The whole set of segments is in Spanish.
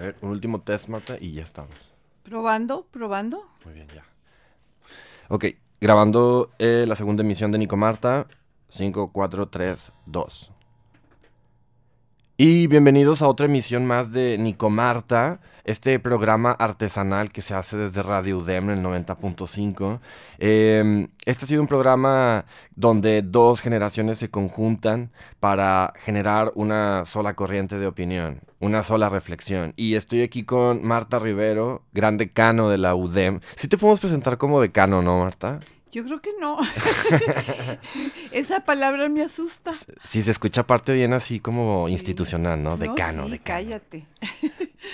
ver, un último test, Marta, y ya estamos. Probando, probando. Muy bien, ya. Ok, grabando eh, la segunda emisión de Nico Marta. 5, 4, 3, 2. Y bienvenidos a otra emisión más de Nico Marta, este programa artesanal que se hace desde Radio UDEM en el 90.5. Eh, este ha sido un programa donde dos generaciones se conjuntan para generar una sola corriente de opinión, una sola reflexión. Y estoy aquí con Marta Rivero, gran decano de la UDEM. Sí te podemos presentar como decano, ¿no, Marta? Yo creo que no. Esa palabra me asusta. Sí, se escucha parte bien así como institucional, ¿no? Decano, no, sí, decano. Cállate.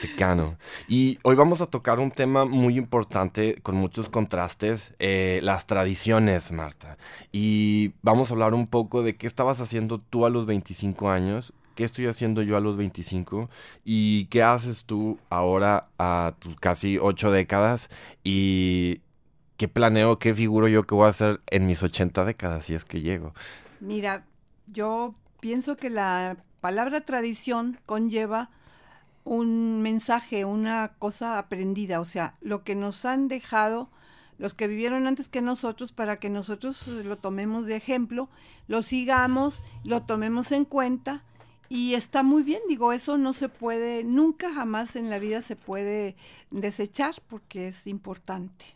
Decano. Y hoy vamos a tocar un tema muy importante con muchos contrastes, eh, las tradiciones, Marta. Y vamos a hablar un poco de qué estabas haciendo tú a los 25 años, qué estoy haciendo yo a los 25 y qué haces tú ahora a tus casi ocho décadas y qué planeo, qué figuro yo que voy a hacer en mis 80 décadas si es que llego. Mira, yo pienso que la palabra tradición conlleva un mensaje, una cosa aprendida, o sea, lo que nos han dejado los que vivieron antes que nosotros para que nosotros lo tomemos de ejemplo, lo sigamos, lo tomemos en cuenta y está muy bien, digo, eso no se puede, nunca jamás en la vida se puede desechar porque es importante.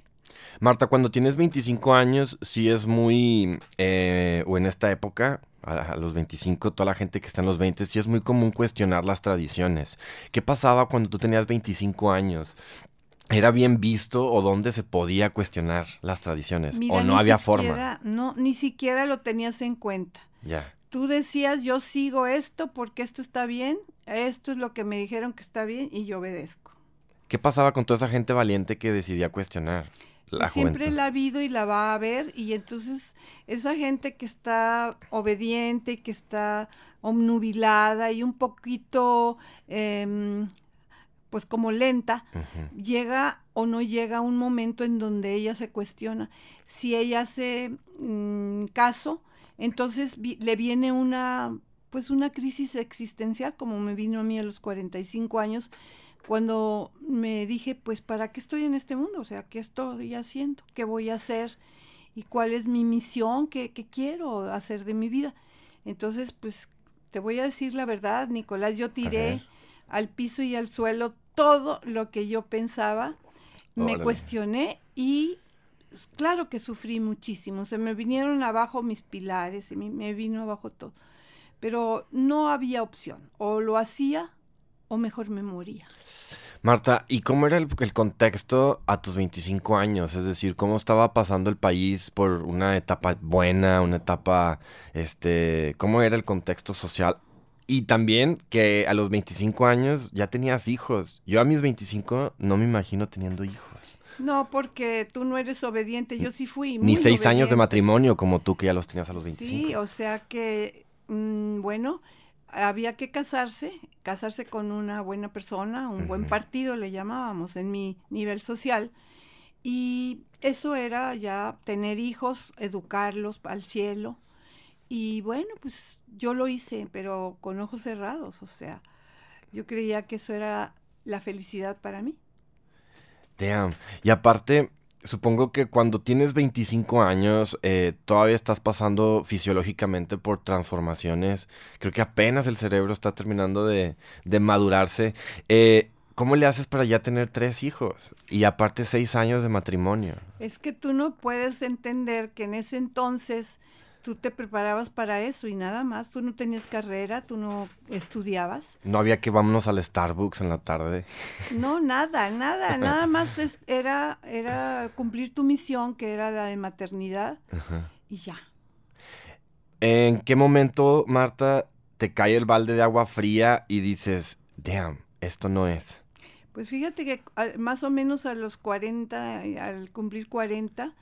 Marta, cuando tienes 25 años, sí es muy, eh, o en esta época, a, los 25, toda la gente que está en los 20, sí es muy común cuestionar las tradiciones. ¿Qué pasaba cuando tú tenías 25 años? ¿Era bien visto o dónde se podía cuestionar las tradiciones? ¿O no había forma? No, ni siquiera lo tenías en cuenta. Ya. Tú decías, yo sigo esto porque esto está bien, esto es lo que me dijeron que está bien y yo obedezco. ¿Qué pasaba con toda esa gente valiente que decidía cuestionar? Siempre la ha habido y la va a haber y entonces esa gente que está obediente, que está omnubilada y un poquito em, pues como lenta, llega o no llega un momento en donde ella se cuestiona. Si ella hace mm, caso, entonces le viene una pues una crisis existencial como me vino a mí a los 45 años cuando me dije, pues, ¿para qué estoy en este mundo? O sea, ¿qué estoy haciendo? ¿Qué voy a hacer? ¿Y cuál es mi misión? ¿Qué, quiero hacer de mi vida? Entonces, pues, te voy a decir la verdad, Nicolás, yo tiré al piso y al suelo todo lo que yo pensaba, me cuestioné y pues, claro que sufrí muchísimo, se me vinieron abajo mis pilares, y me vino abajo todo, pero no había opción, o lo hacía o mejor me moría. Marta, ¿y cómo era el, contexto a tus 25 años? Es decir, ¿cómo estaba pasando el país por una etapa buena, una etapa, este, cómo era el contexto social? Y también que a los 25 años ya tenías hijos. Yo a mis 25 no me imagino teniendo hijos. No, porque tú no eres obediente, yo sí fui. Ni seis años de matrimonio como tú que ya los tenías a los 25. Sí, o sea que, mm, bueno, había que casarse, casarse con una buena persona, un buen partido le llamábamos en mi nivel social. Y eso era ya tener hijos, educarlos al cielo. Y bueno, pues yo lo hice, pero con ojos cerrados, o sea, yo creía que eso era la felicidad para mí. Damn. Y aparte, supongo que cuando tienes 25 años eh, todavía estás pasando fisiológicamente por transformaciones. Creo que apenas el cerebro está terminando de, madurarse. Eh, ¿Cómo le haces para ya tener tres hijos? Y aparte seis años de matrimonio. Es que tú no puedes entender que en ese entonces tú te preparabas para eso y nada más. Tú no tenías carrera, tú no estudiabas. No había que vámonos al Starbucks en la tarde. No, nada, nada. nada más era, era cumplir tu misión, que era la de maternidad, y ya. ¿En qué momento, Marta, te cae el balde de agua fría y dices, damn, esto no es? Pues fíjate que más o menos a los 40, al cumplir 40,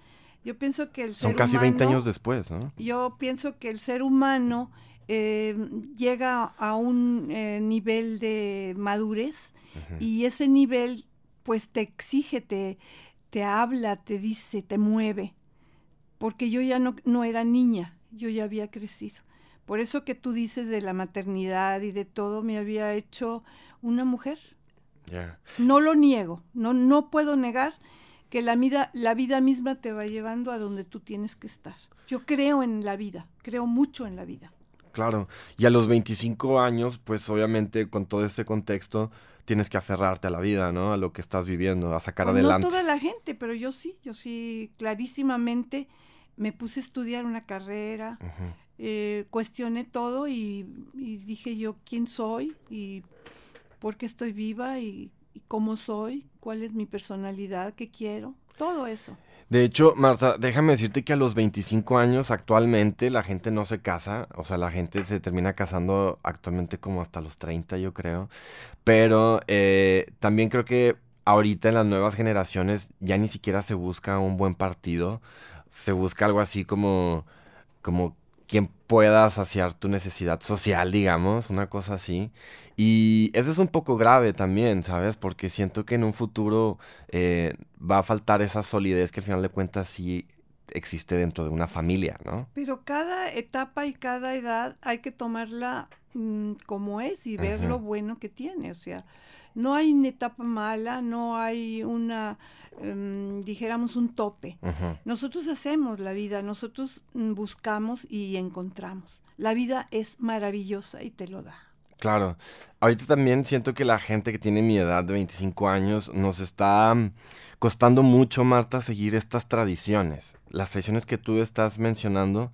yo pienso que el Son casi 20 años después, ¿no? Yo pienso que el ser humano eh, llega a un eh, nivel de madurez y ese nivel pues te exige, te, te habla, te dice, te mueve. Porque yo ya no, no era niña, yo ya había crecido. Por eso que tú dices de la maternidad y de todo, me había hecho una mujer. No lo niego, no, no puedo negar que la vida, la vida misma te va llevando a donde tú tienes que estar. Yo creo en la vida, creo mucho en la vida. Claro, y a los 25 años, pues obviamente con todo ese contexto, tienes que aferrarte a la vida, ¿no? A lo que estás viviendo, a sacar pues adelante. No toda la gente, pero yo sí, yo sí, clarísimamente me puse a estudiar una carrera, eh, cuestioné todo y, dije yo quién soy y por qué estoy viva y, cómo soy, cuál es mi personalidad, qué quiero, todo eso. De hecho, Marta, déjame decirte que a los 25 años actualmente la gente no se casa, o sea, la gente se termina casando actualmente como hasta los 30, yo creo, pero eh, también creo que ahorita en las nuevas generaciones ya ni siquiera se busca un buen partido, se busca algo así como, como quien pueda saciar tu necesidad social, digamos, una cosa así. Y eso es un poco grave también, ¿sabes? Porque siento que en un futuro eh, va a faltar esa solidez que al final de cuentas sí existe dentro de una familia, ¿no? Pero cada etapa y cada edad hay que tomarla mm, como es y ver lo bueno que tiene, o sea, no hay una etapa mala, no hay una, em, dijéramos, un tope. Nosotros hacemos la vida, nosotros mm, buscamos y encontramos. La vida es maravillosa y te lo da. Claro. Ahorita también siento que la gente que tiene mi edad de 25 años nos está mm, costando mucho, Marta, seguir estas tradiciones. Las tradiciones que tú estás mencionando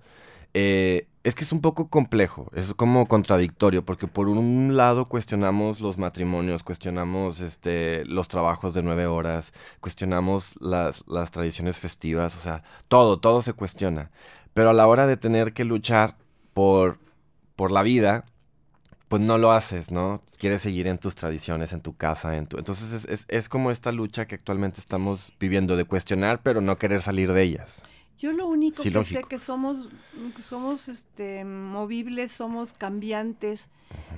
eh, es que es un poco complejo, es como contradictorio, porque por un lado cuestionamos los matrimonios, cuestionamos este, los trabajos de nueve horas, cuestionamos las, tradiciones festivas, o sea, todo, todo se cuestiona. Pero a la hora de tener que luchar por, por la vida, pues no lo haces, ¿no? Quieres seguir en tus tradiciones, en tu casa, en tu... Entonces es, es, es como esta lucha que actualmente estamos viviendo de cuestionar, pero no querer salir de ellas. Yo lo único que sé que somos, somos este, movibles, somos cambiantes,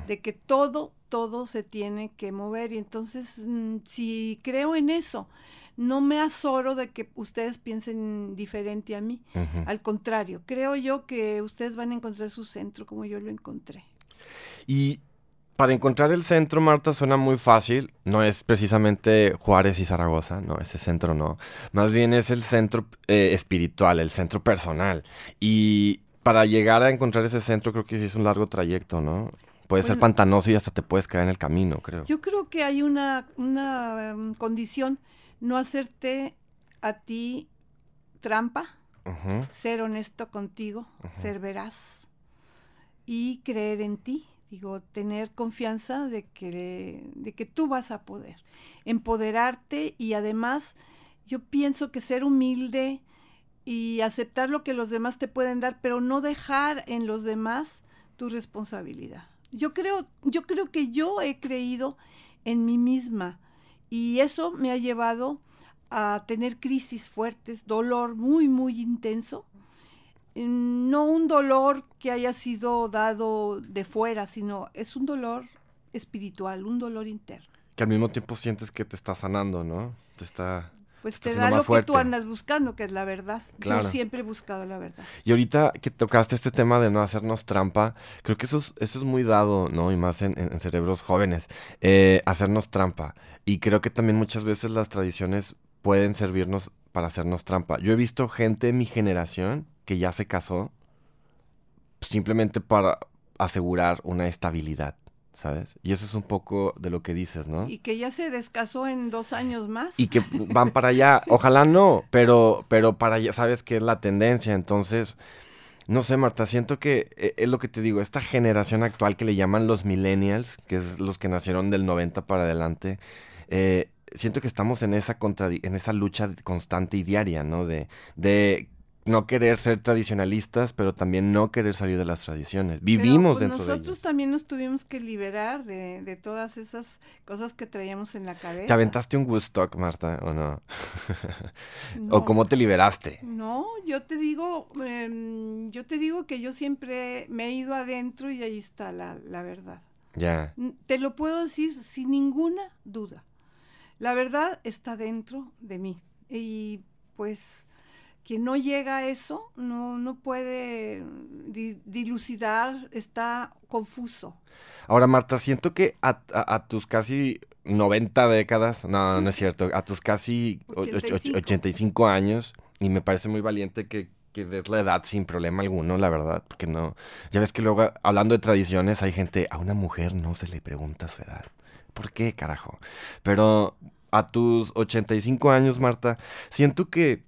de que todo, todo se tiene que mover. Y entonces, mm, si creo en eso, no me azoro de que ustedes piensen diferente a mí. Al contrario, creo yo que ustedes van a encontrar su centro como yo lo encontré. Y para encontrar el centro, Marta, suena muy fácil. No es precisamente Juárez y Zaragoza, no, ese centro no. Más bien es el centro eh, espiritual, el centro personal. Y para llegar a encontrar ese centro creo que sí es un largo trayecto, ¿no? Puede ser pantanoso y hasta te puedes caer en el camino, creo. Yo creo que hay una, una em, condición, no hacerte a ti trampa, ser honesto contigo, ser veraz y creer en ti Digo, tener confianza de que, de que tú vas a poder empoderarte y además yo pienso que ser humilde y aceptar lo que los demás te pueden dar, pero no dejar en los demás tu responsabilidad. Yo creo, yo creo que yo he creído en mí misma y eso me ha llevado a tener crisis fuertes, dolor muy, muy intenso, no un dolor que haya sido dado de fuera, sino es un dolor espiritual, un dolor interno. Que al mismo tiempo sientes que te está sanando, ¿no? Te está... Pues te, da lo que tú andas buscando, que es la verdad. Yo siempre he buscado la verdad. Y ahorita que tocaste este tema de no hacernos trampa, creo que eso es, eso es muy dado, ¿no? Y más en, cerebros jóvenes, eh, hacernos trampa. Y creo que también muchas veces las tradiciones pueden servirnos para hacernos trampa. Yo he visto gente de mi generación que ya se casó simplemente para asegurar una estabilidad, ¿sabes? Y eso es un poco de lo que dices, ¿no? Y que ya se descasó en dos años más. Y que van para allá. Ojalá no, pero, pero para allá, ¿sabes qué es la tendencia? Entonces, no sé, Marta, siento que eh, es lo que te digo, esta generación actual que le llaman los millennials, que es los que nacieron del 90 para adelante, eh, siento que estamos en esa, en esa lucha constante y diaria, ¿no? De, de no querer ser tradicionalistas, pero también no querer salir de las tradiciones. Vivimos pues, dentro de ellas. Nosotros también nos tuvimos que liberar de, de, todas esas cosas que traíamos en la cabeza. ¿Te aventaste un Woodstock, Marta, o no? ¿O cómo te liberaste? No, yo te digo, em, yo te digo que yo siempre me he ido adentro y ahí está la, la verdad. Ya. Te lo puedo decir sin ninguna duda. La verdad está dentro de mí. Y pues quien no llega a eso no, no puede dilucidar, está confuso. Ahora, Marta, siento que a, tus casi 90 décadas, no, no es cierto, a tus casi 85. 85 años y me parece muy valiente que, que des la edad sin problema alguno, la verdad, porque no, ya ves que luego hablando de tradiciones hay gente, a una mujer no se le pregunta su edad. ¿Por qué, carajo? Pero a tus 85 años, Marta, siento que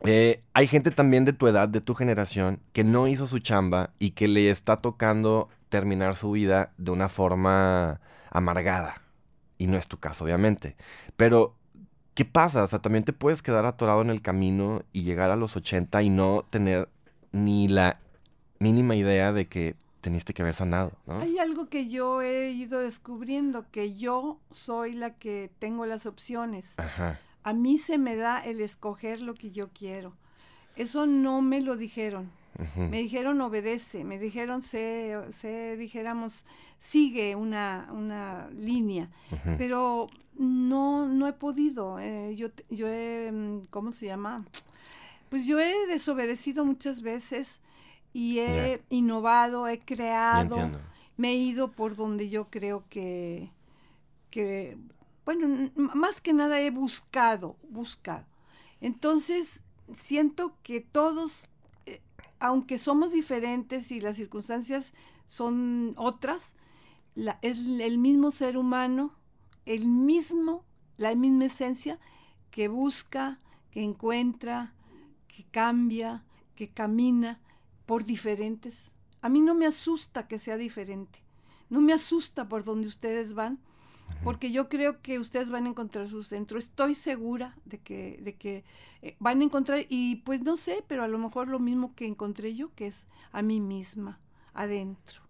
eh, hay gente también de tu edad, de tu generación, que no hizo su chamba y que le está tocando terminar su vida de una forma amargada. Y no es tu caso, obviamente. Pero, ¿qué pasa? O sea, también te puedes quedar atorado en el camino y llegar a los 80 y no tener ni la mínima idea de que teniste que haber sanado, ¿no? Hay algo que yo he ido descubriendo, que yo soy la que tengo las opciones. Ajá. A mí se me da el escoger lo que yo quiero. Eso no me lo dijeron. Me dijeron obedece, me dijeron sé, sé, dijéramos, sigue una, una línea. Pero no, no he podido. eh, yo, yo he, mm, ¿cómo se llama? Pues yo he desobedecido muchas veces y he innovado, he creado, me he ido por donde yo creo que, que bueno, más que nada he buscado, buscado. Entonces, siento que todos, eh, aunque somos diferentes y las circunstancias son otras, es el mismo ser humano, el mismo, la misma esencia que busca, que encuentra, que cambia, que camina por diferentes. A mí no me asusta que sea diferente. No me asusta por donde ustedes van, porque yo creo que ustedes van a encontrar su centro. Estoy segura de que, de que eh, van a encontrar, y pues no sé, pero a lo mejor lo mismo que encontré yo, que es a mí misma, adentro.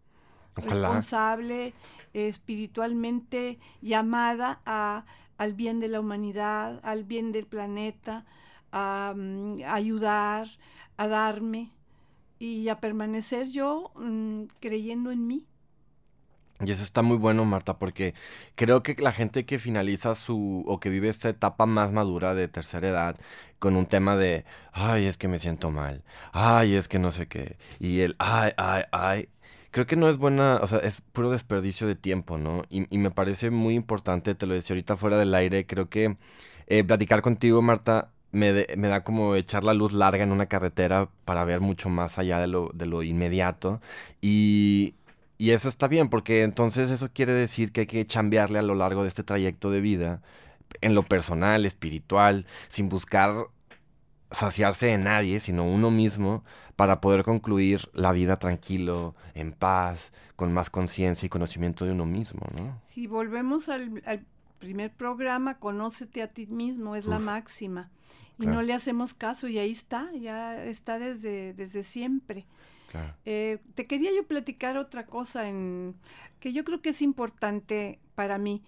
Ojalá. Responsable, eh, espiritualmente llamada a, al bien de la humanidad, al bien del planeta, a, mm, a ayudar, a darme y a permanecer yo mm, creyendo en mí. Y eso está muy bueno, Marta, porque creo que la gente que finaliza su o que vive esta etapa más madura de tercera edad con un tema de, ay, es que me siento mal, ay, es que no sé qué, y el, ay, ay, ay, creo que no es buena, o sea, es puro desperdicio de tiempo, ¿no? Y, me parece muy importante, te lo decía ahorita fuera del aire, creo que eh, platicar contigo, Marta, me, de- me da como echar la luz larga en una carretera para ver mucho más allá de lo, de lo inmediato. Y, y eso está bien, porque entonces eso quiere decir que hay que chambearle a lo largo de este trayecto de vida, en lo personal, espiritual, sin buscar saciarse de nadie, sino uno mismo, para poder concluir la vida tranquilo, en paz, con más conciencia y conocimiento de uno mismo, ¿no? Si volvemos al, al primer programa, conócete a ti mismo, es la máxima. Y claro. no le hacemos caso y ahí está, ya está desde, desde siempre. Claro. Eh, te quería yo platicar otra cosa en, que yo creo que es importante para mí.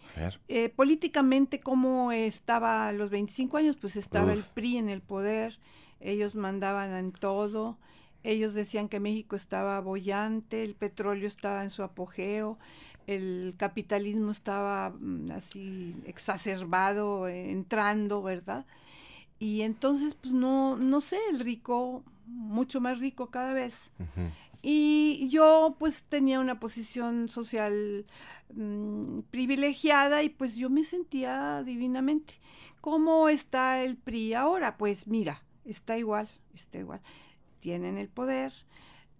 Eh, políticamente, ¿cómo estaba a los 25 años? Pues estaba el. PRI en el poder, ellos mandaban en todo, ellos decían que México estaba bollante, el petróleo estaba en su apogeo, el capitalismo estaba mm, así exacerbado, entrando, ¿verdad? Y entonces, pues no, no sé, el rico, mucho más rico cada vez. Y yo pues tenía una posición social mm, privilegiada y pues yo me sentía divinamente. ¿Cómo está el PRI ahora? Pues mira, está igual, está igual. Tienen el poder.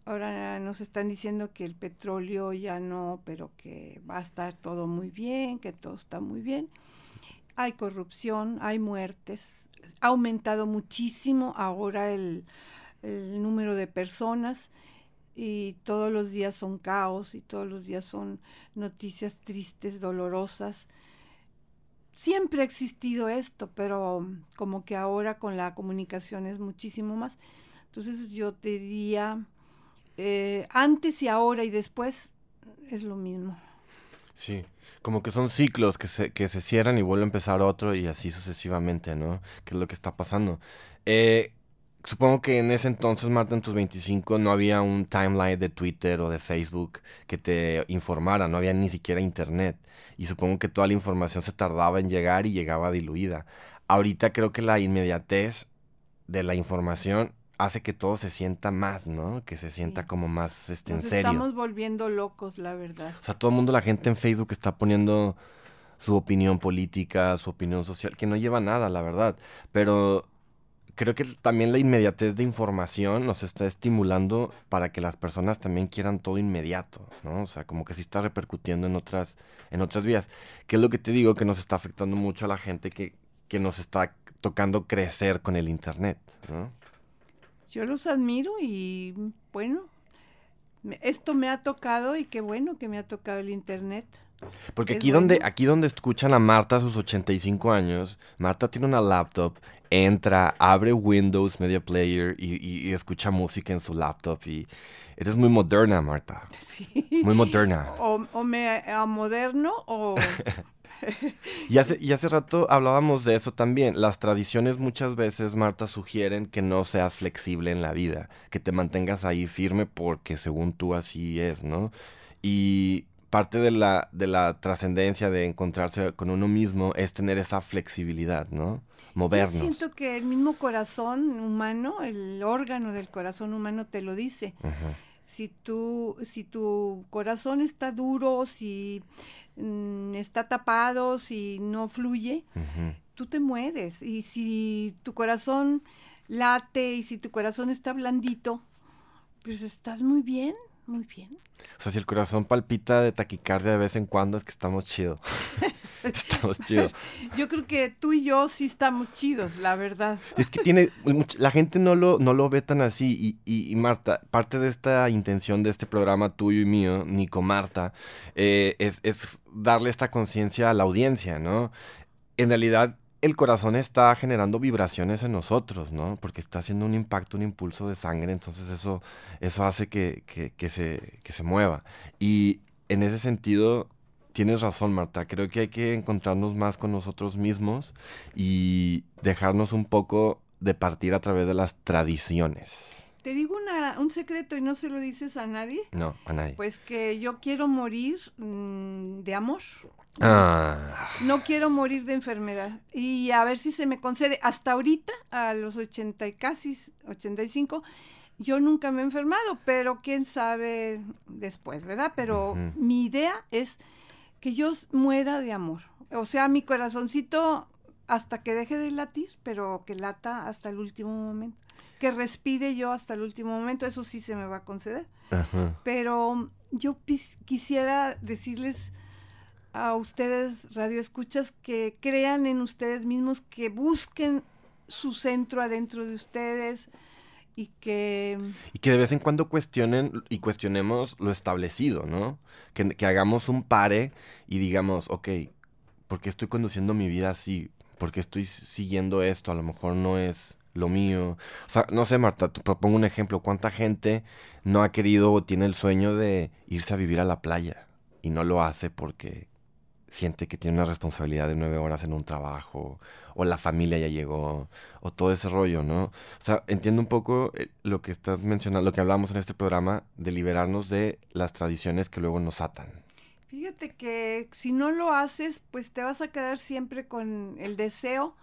Ahora nos están diciendo que el petróleo ya no, pero que va a estar todo muy bien, que todo está muy bien. Hay corrupción, hay muertes. Ha aumentado muchísimo ahora el, el número de personas y todos los días son caos y todos los días son noticias tristes, dolorosas. Siempre ha existido esto, pero um, como que ahora con la comunicación es muchísimo más. Entonces yo te diría, eh, antes y ahora y después es lo mismo. Sí, como que son ciclos que se, que se cierran y vuelve a empezar otro y así sucesivamente, ¿no? Que es lo que está pasando. Eh, supongo que en ese entonces, Marta, en tus 25, no había un timeline de Twitter o de Facebook que te informara, no había ni siquiera internet. Y supongo que toda la información se tardaba en llegar y llegaba diluida. Ahorita creo que la inmediatez de la información hace que todo se sienta más, ¿no? Que se sienta Sí. como más este, en serio. estamos volviendo locos, la verdad. O sea, todo el mundo, la gente en Facebook está poniendo su opinión política, su opinión social, que no lleva nada, la verdad. Pero creo que también la inmediatez de información nos está estimulando para que las personas también quieran todo inmediato, ¿no? O sea, como que sí está repercutiendo en otras, en otras vías. Que es lo que te digo que nos está afectando mucho a la gente que, que nos está tocando crecer con el internet, ¿no? Yo los admiro y bueno, esto me ha tocado y qué bueno que me ha tocado el internet. Porque aquí donde, aquí donde escuchan a Marta a sus 85 años, Marta tiene una laptop, entra, abre Windows Media Player y, escucha música en su laptop y eres muy moderna, Marta. Sí. Muy moderna. O, me moderno o... y, hace, y hace rato hablábamos de eso también. Las tradiciones muchas veces, Marta, sugieren que no seas flexible en la vida, que te mantengas ahí firme porque según tú así es, ¿no? Y parte de la, de la trascendencia de encontrarse con uno mismo es tener esa flexibilidad, ¿no? Movernos. Yo siento que el mismo corazón humano, el órgano del corazón humano te lo dice. Si tú, si tu corazón está duro, si mm, está tapado, si no fluye, tú te mueres. Y si tu corazón late y si tu corazón está blandito, pues estás muy bien. Muy bien. O sea, si el corazón palpita de taquicardia de vez en cuando, es que estamos chidos. estamos chidos. Yo creo que tú y yo sí estamos chidos, la verdad. Es que tiene. La gente no lo, no lo ve tan así. Y, Marta, parte de esta intención de este programa tuyo y mío, Nico Marta, eh, es, es darle esta conciencia a la audiencia, ¿no? En realidad, el corazón está generando vibraciones en nosotros, ¿no? Porque está haciendo un impacto, un impulso de sangre, entonces eso, eso hace que, se, se mueva. Y en ese sentido, tienes razón, Marta, creo que hay que encontrarnos más con nosotros mismos y dejarnos un poco de partir a través de las tradiciones. Te digo un secreto y no se lo dices a nadie. No, a nadie. Pues que yo quiero morir mm, de amor. Ah. No quiero morir de enfermedad. Y a ver si se me concede. Hasta ahorita, a los 80 y casi 85, yo nunca me he enfermado, pero quién sabe después, ¿verdad? Pero mi idea es que yo muera de amor. O sea, mi corazoncito hasta que deje de latir, pero que lata hasta el último momento. Que respire yo hasta el último momento, eso sí se me va a conceder. Pero yo quisiera decirles a ustedes, radio escuchas, que crean en ustedes mismos, que busquen su centro adentro de ustedes y que... Y que de vez en cuando cuestionen y cuestionemos lo establecido, ¿no? Que, que hagamos un pare y digamos, ok, ¿por qué estoy conduciendo mi vida así? ¿Por qué estoy siguiendo esto? A lo mejor no es lo mío. O sea, no sé, Marta, te propongo un ejemplo. ¿Cuánta gente no ha querido o tiene el sueño de irse a vivir a la playa y no lo hace porque siente que tiene una responsabilidad de nueve horas en un trabajo, o la familia ya llegó, o todo ese rollo, ¿no? O sea, entiendo un poco eh, lo que estás mencionando, lo que hablamos en este programa, de liberarnos de las tradiciones que luego nos atan. Fíjate que si no lo haces, pues te vas a quedar siempre con el deseo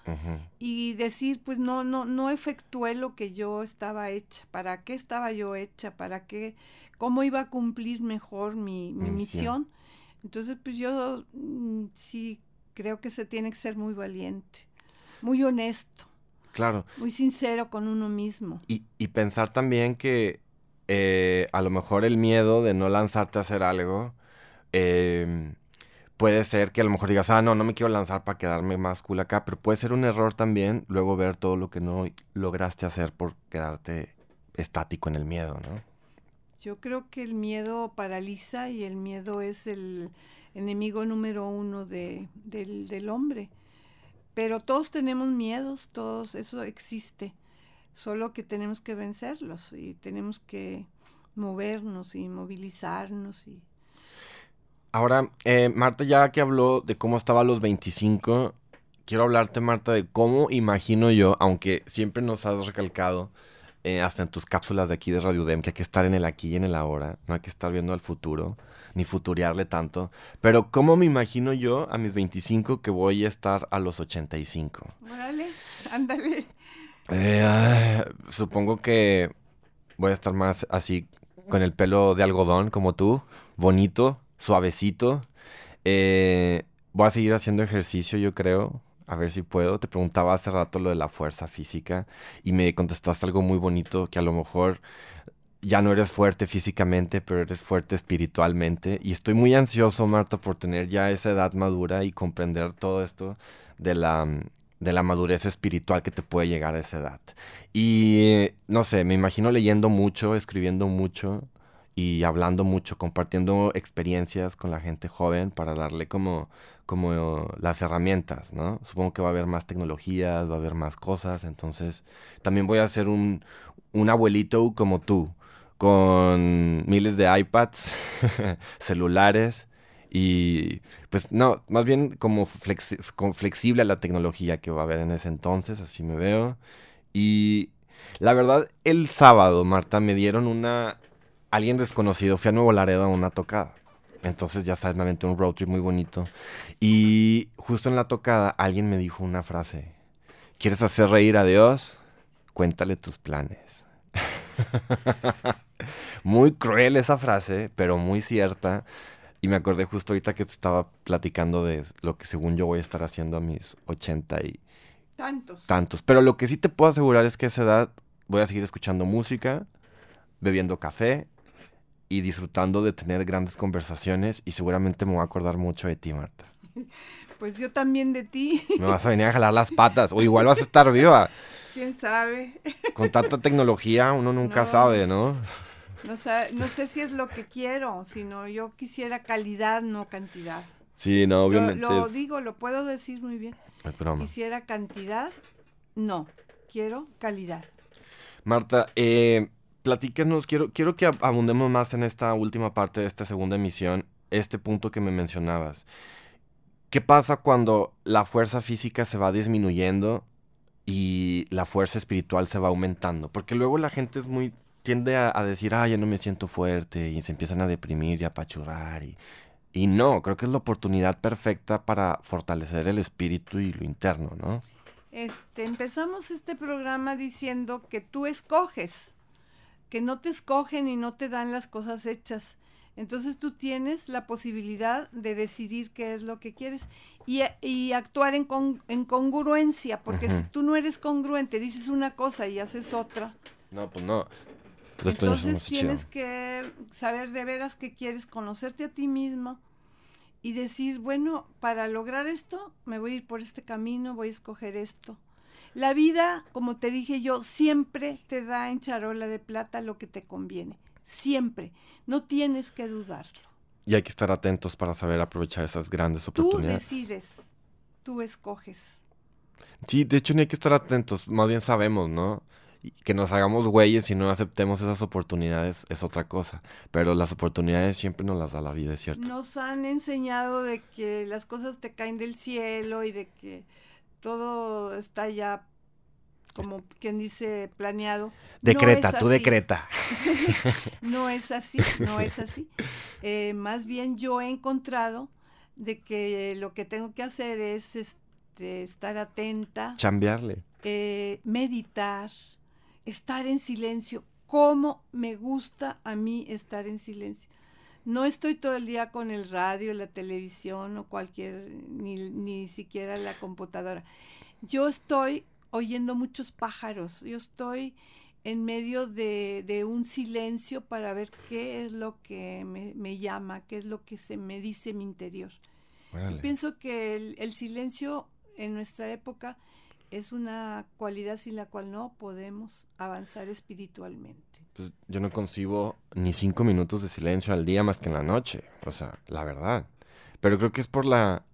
y decir, pues no, no, no efectué lo que yo estaba hecha. ¿Para qué estaba yo hecha? ¿Para qué? ¿Cómo iba a cumplir mejor mi, mi misión? Entonces, pues yo mm, sí creo que se tiene que ser muy valiente, muy honesto. Claro. Muy sincero con uno mismo. Y, y pensar también que eh, a lo mejor el miedo de no lanzarte a hacer algo em, puede ser que a lo mejor digas, ah, no, no me quiero lanzar para quedarme más cool acá, pero puede ser un error también luego ver todo lo que no lograste hacer por quedarte estático en el miedo, ¿no? Yo creo que el miedo paraliza y el miedo es el enemigo número uno de, del, hombre. Pero todos tenemos miedos, todos, eso existe. Solo que tenemos que vencerlos y tenemos que movernos y movilizarnos. Y... Ahora, eh, Marta, ya que habló de cómo estaba a los 25, quiero hablarte, Marta, de cómo imagino yo, aunque siempre nos has recalcado eh, hasta en tus cápsulas de aquí de Radio Dem, que hay que estar en el aquí y en el ahora, no hay que estar viendo al futuro, ni futurearle tanto. Pero ¿cómo me imagino yo a mis 25 que voy a estar a los 85? Órale, ándale. Eh, supongo que voy a estar más así, con el pelo de algodón como tú, bonito, suavecito. Eh, voy a seguir haciendo ejercicio, yo creo. A ver si puedo. Te preguntaba hace rato lo de la fuerza física y me contestaste algo muy bonito que a lo mejor ya no eres fuerte físicamente, pero eres fuerte espiritualmente. Y estoy muy ansioso, Marta, por tener ya esa edad madura y comprender todo esto de la, de la madurez espiritual que te puede llegar a esa edad. Y no sé, me imagino leyendo mucho, escribiendo mucho y hablando mucho, compartiendo experiencias con la gente joven para darle como, como las herramientas, ¿no? Supongo que va a haber más tecnologías, va a haber más cosas, entonces también voy a ser un, un abuelito como tú, con miles de iPads, celulares y pues no, más bien como, flexible a la tecnología que va a haber en ese entonces, así me veo. Y la verdad, el sábado, Marta, me dieron una... Alguien desconocido, fui a Nuevo Laredo a una tocada. Entonces, ya sabes, me aventé un road trip muy bonito. Y justo en la tocada, alguien me dijo una frase. ¿Quieres hacer reír a Dios? Cuéntale tus planes. muy cruel esa frase, pero muy cierta. Y me acordé justo ahorita que te estaba platicando de lo que según yo voy a estar haciendo a mis ochenta y... Tantos. Tantos. Pero lo que sí te puedo asegurar es que a esa edad voy a seguir escuchando música, bebiendo café y disfrutando de tener grandes conversaciones y seguramente me voy a acordar mucho de ti, Marta. Pues yo también de ti. Me vas a venir a jalar las patas o igual vas a estar viva. ¿Quién sabe? Con tanta tecnología uno nunca sabe, ¿no? No sé, no sé si es lo que quiero, sino yo quisiera calidad, no cantidad. Sí, no, obviamente. Lo, digo, lo puedo decir muy bien. Quisiera cantidad, no, quiero calidad. Marta, eh, platícanos, quiero, quiero que abundemos más en esta última parte de esta segunda emisión, este punto que me mencionabas. ¿Qué pasa cuando la fuerza física se va disminuyendo y la fuerza espiritual se va aumentando? Porque luego la gente es muy tiende a, decir, ah, ya no me siento fuerte, y se empiezan a deprimir y a apachurrar. Y, y no, creo que es la oportunidad perfecta para fortalecer el espíritu y lo interno, ¿no? Este, empezamos este programa diciendo que tú escoges, que no te escogen y no te dan las cosas hechas. Entonces tú tienes la posibilidad de decidir qué es lo que quieres y, y actuar en, en, congruencia, porque si tú no eres congruente, dices una cosa y haces otra. No, pues no. Entonces tienes que saber de veras que quieres conocerte a ti mismo y decir, bueno, para lograr esto me voy a ir por este camino, voy a escoger esto. La vida, como te dije yo, siempre te da en charola de plata lo que te conviene. Siempre. No tienes que dudarlo. Y hay que estar atentos para saber aprovechar esas grandes oportunidades. Tú decides, tú escoges. Sí, de hecho no hay que estar atentos, más bien sabemos, ¿no? que nos hagamos güeyes y no aceptemos esas oportunidades es otra cosa. Pero las oportunidades siempre nos las da la vida, es cierto. Nos han enseñado de que las cosas te caen del cielo y de que todo está ya como quien dice planeado. Decreta, tú decreta. no es así, no es así. Eh, más bien yo he encontrado de que lo que tengo que hacer es este, estar atenta. Chambearle. Eh, meditar, estar en silencio. ¿Cómo me gusta a mí estar en silencio? No estoy todo el día con el radio, la televisión o cualquier, ni, ni siquiera la computadora. Yo estoy oyendo muchos pájaros, yo estoy en medio de, de, un silencio para ver qué es lo que me, me, llama, qué es lo que se me dice mi interior. Pienso que el, el, silencio en nuestra época es una cualidad sin la cual no podemos avanzar espiritualmente. Pues yo no concibo ni cinco minutos de silencio al día más que en la noche, o sea, la verdad. Pero creo que es por la,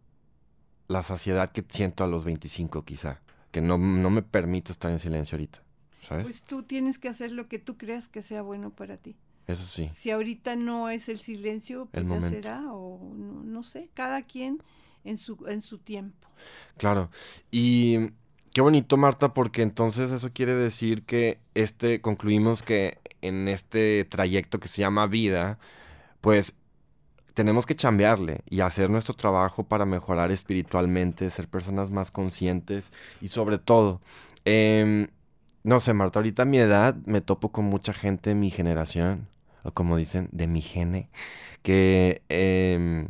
la saciedad que siento a los 25 quizá, que no, no me permito estar en silencio ahorita, ¿sabes? Pues tú tienes que hacer lo que tú creas que sea bueno para ti. Eso sí. Si ahorita no es el silencio, pues ya será, o no, no sé, cada quien en su, en su tiempo. Claro, y Qué bonito, Marta, porque entonces eso quiere decir que este, concluimos que en este trayecto que se llama vida, pues tenemos que chambearle y hacer nuestro trabajo para mejorar espiritualmente, ser personas más conscientes y sobre todo, em, no sé, Marta, ahorita a mi edad me topo con mucha gente de mi generación, o como dicen, de mi gene, que em,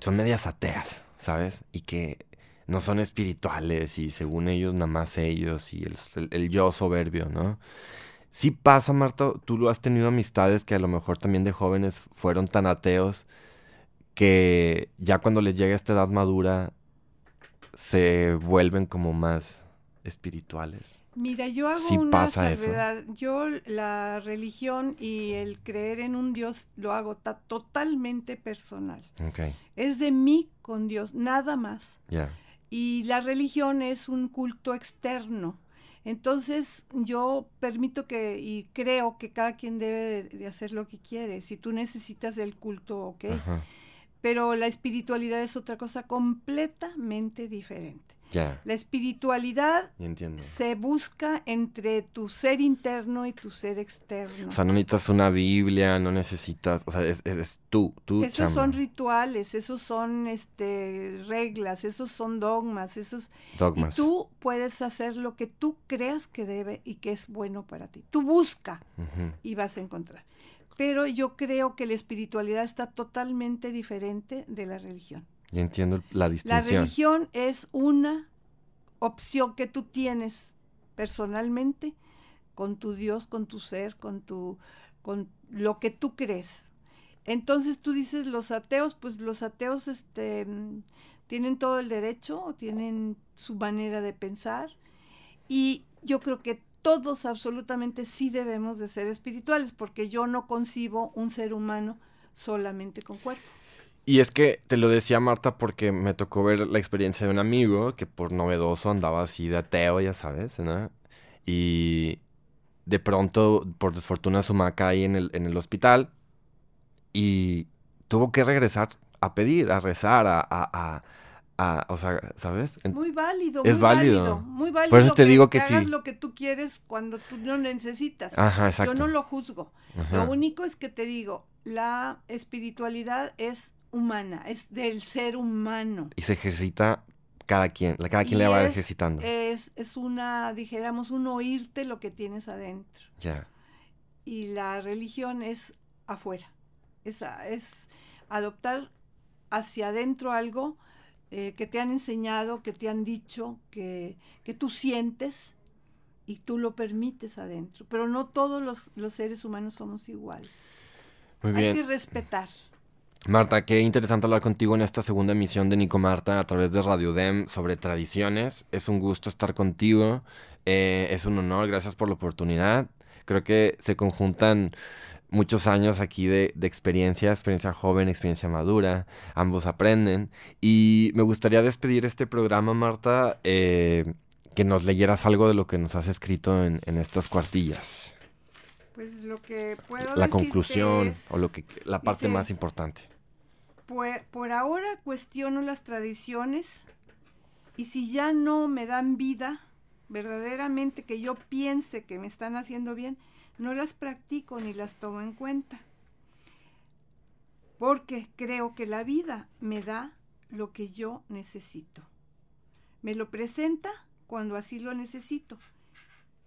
son medias ateas ¿sabes? Y que no son espirituales y según ellos nada más ellos y el, yo soberbio, ¿no? Sí pasa, Marta, tú lo has tenido amistades que a lo mejor también de jóvenes fueron tan ateos que ya cuando les llega esta edad madura se vuelven como más espirituales. Mira, yo hago una salvedad. Yo la religión y el creer en un Dios lo hago totalmente personal. Es de mí con Dios, nada más. Y la religión es un culto externo. Entonces yo permito que y creo que cada quien debe de, hacer lo que quiere. Si tú necesitas el culto, ok. Pero la espiritualidad es otra cosa completamente diferente. La espiritualidad se busca entre tu ser interno y tu ser externo. O sea, no necesitas una Biblia, no necesitas, o sea, es, es, tú, tú. Esos son rituales, esos son este reglas, esos son dogmas, esos dogmas. Y tú puedes hacer lo que tú creas que debe y que es bueno para ti. Tú busca y vas a encontrar. Pero yo creo que la espiritualidad está totalmente diferente de la religión. Entiendo la distinción. La religión es una opción que tú tienes personalmente con tu Dios, con tu ser, con tu con lo que tú crees. Entonces tú dices los ateos, pues los ateos este tienen todo el derecho, tienen su manera de pensar y yo creo que todos absolutamente sí debemos de ser espirituales porque yo no concibo un ser humano solamente con cuerpo. Y es que te lo decía Marta porque me tocó ver la experiencia de un amigo que por novedoso andaba así de ateo, ya sabes, ¿no? Y de pronto, por desfortuna, su maca ahí en el, en el hospital y tuvo que regresar a pedir, a rezar, a, a, a, o sea, ¿sabes? Muy válido, es muy válido. Muy válido. Por eso te digo que, hagas lo que tú quieres cuando tú no necesitas. Ajá, exacto. Yo no lo juzgo. Lo único es que te digo, la espiritualidad es humana, es del ser humano. Y se ejercita cada quien, cada quien le va ejercitando. Es, es una, dijéramos, un oírte lo que tienes adentro. Ya. Y la religión es afuera, es, es adoptar hacia adentro algo eh, que te han enseñado, que te han dicho, que, que tú sientes y tú lo permites adentro. Pero no todos los, los seres humanos somos iguales. Muy bien. Hay que respetar. Marta, qué interesante hablar contigo en esta segunda emisión de Nico Marta a través de Radio Dem sobre tradiciones. Es un gusto estar contigo. Eh, es un honor, gracias por la oportunidad. Creo que se conjuntan muchos años aquí de, experiencia, experiencia joven, experiencia madura. Ambos aprenden. Y me gustaría despedir este programa, Marta, eh, que nos leyeras algo de lo que nos has escrito en, estas cuartillas. Pues lo que puedo La conclusión o lo que la parte más importante. Por, ahora cuestiono las tradiciones y si ya no me dan vida, verdaderamente que yo piense que me están haciendo bien, no las practico ni las tomo en cuenta. Porque creo que la vida me da lo que yo necesito. Me lo presenta cuando así lo necesito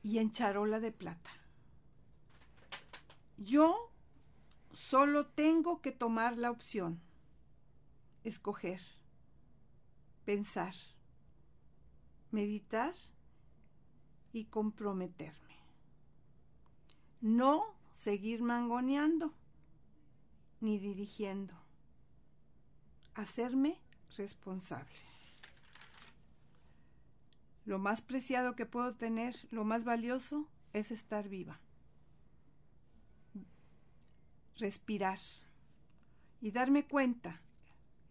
y en charola de plata. Yo solo tengo que tomar la opción escoger, pensar, meditar y comprometerme. No seguir mangoneando ni dirigiendo. Hacerme responsable. Lo más preciado que puedo tener, lo más valioso, es estar viva. Respirar y darme cuenta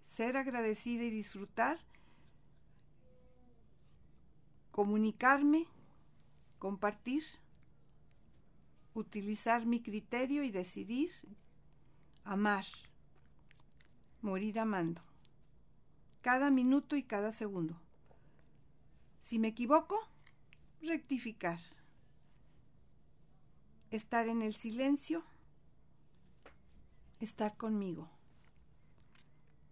ser agradecida y disfrutar, comunicarme, compartir, utilizar mi criterio y decidir, amar, morir amando, cada minuto y cada segundo. Si me equivoco, rectificar, estar en el silencio, estar conmigo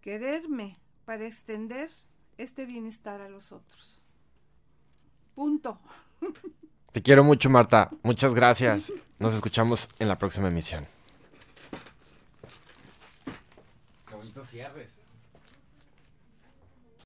quererme para extender este bienestar a los otros. Punto. Te quiero mucho, Marta. Muchas gracias. Nos escuchamos en la próxima emisión. Qué cierres.